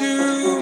you.